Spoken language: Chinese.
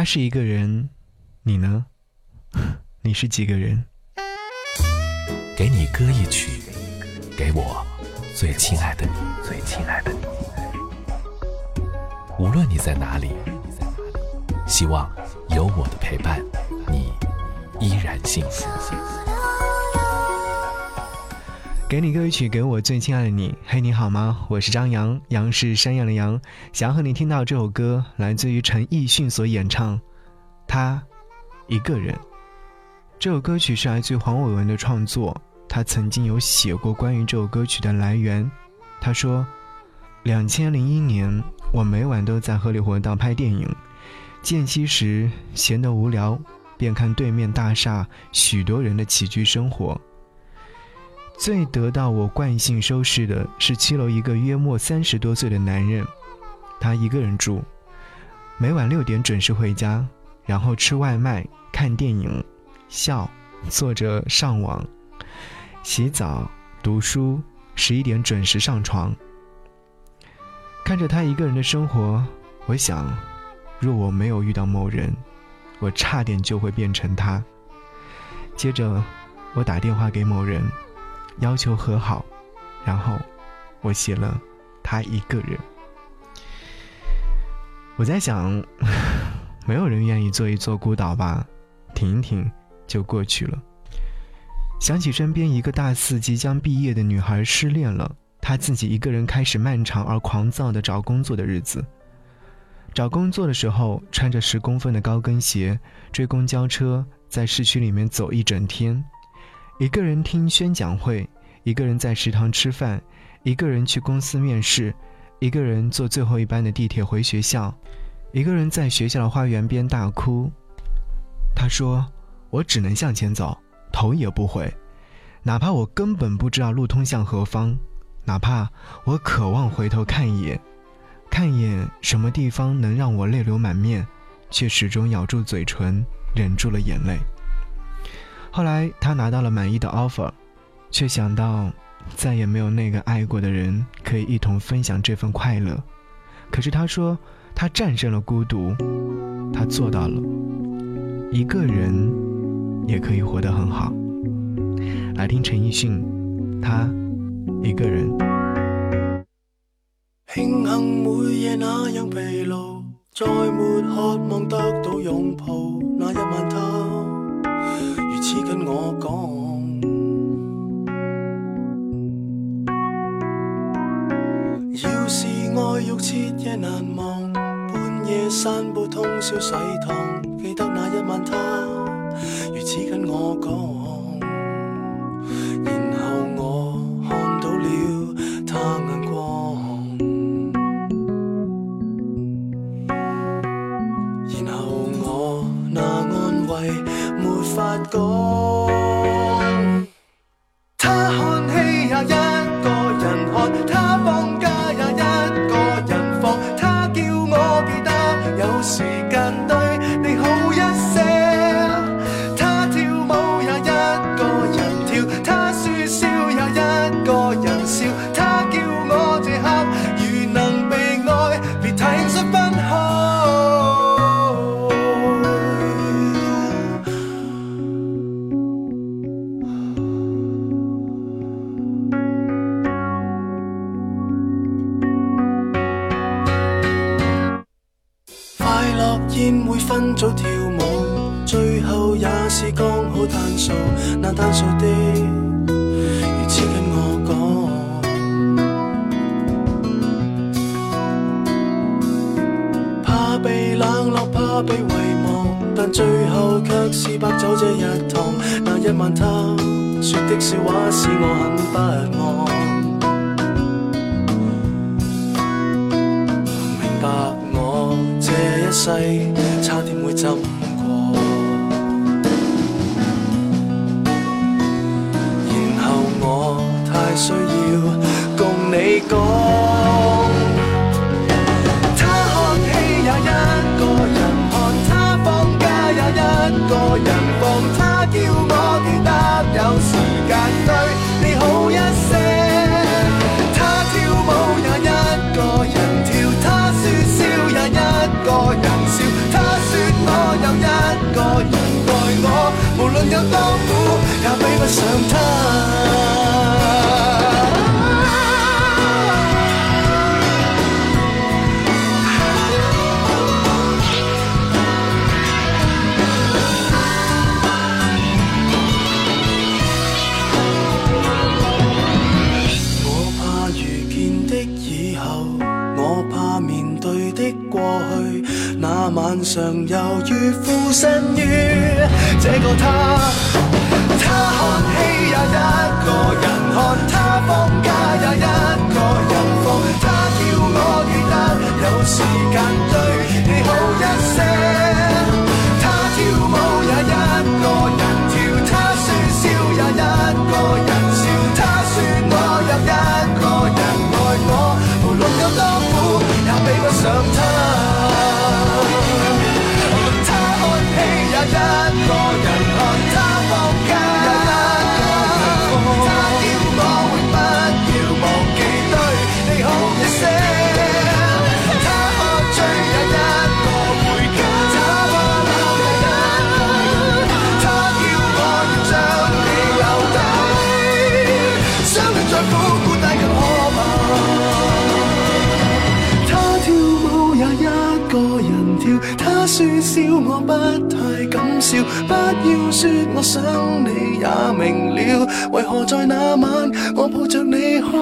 他是一个人，你呢？你是几个人？给你歌一曲，给我最亲爱的你，最亲爱的你。无论你在哪里，希望有我的陪伴，你依然幸福。给你歌曲，给我最亲爱的你。嘿，你好吗？我是张扬，杨是山羊的羊。想要和你听到这首歌，来自于陈奕迅所演唱《他一个人》。这首歌曲是来自于黄伟文的创作，他曾经有写过关于这首歌曲的来源。他说：“两千零一年，我每晚都在荷里活道拍电影，间隙时闲得无聊，便看对面大厦许多人的起居生活。”最得到我惯性收拾的是七楼一个约莫三十多岁的男人，他一个人住，每晚六点准时回家，然后吃外卖、看电影、笑，坐着上网、洗澡、读书，十一点准时上床。看着他一个人的生活，我想，若我没有遇到某人，我差点就会变成他。接着，我打电话给某人。要求和好，然后我写了他一个人。我在想，没有人愿意做一座孤岛吧，停一停就过去了。想起身边一个大四即将毕业的女孩失恋了，她自己一个人开始漫长而狂躁的找工作的日子。找工作的时候，穿着十公分的高跟鞋，追公交车，在市区里面走一整天。一个人听宣讲会，一个人在食堂吃饭，一个人去公司面试，一个人坐最后一班的地铁回学校，一个人在学校的花园边大哭。他说：“我只能向前走，头也不回，哪怕我根本不知道路通向何方，哪怕我渴望回头看一眼，看一眼什么地方能让我泪流满面，却始终咬住嘴唇，忍住了眼泪。”后来他拿到了满意的 offer，却想到再也没有那个爱过的人可以一同分享这份快乐。可是他说他战胜了孤独，他做到了，一个人也可以活得很好。来听陈奕迅，他一个人。庆幸每夜那样疲劳，再没渴望得到拥抱。那一晚他。跟我讲，要是爱欲彻夜难忘，半夜散步通宵洗烫，记得那一晚他如此跟我讲。发觉他看戏也一个人看他放假也一个人放。他叫我记得有时间对你好一些他跳舞也一个人跳他说笑也一个人笑。会。分组跳舞，最后也是刚好单数。那单数的如此跟我讲，怕被冷落，怕被遗忘，但最后却是白走这一趟。那一晚他说的笑话使我很不安，一世。差点会浸过，然后我太需要共你讲。他看戏也一个人看，他放假也一个人常犹豫，附身于这个他。说笑我不太敢笑不要说我想你也明了为何在那晚我抱着你哭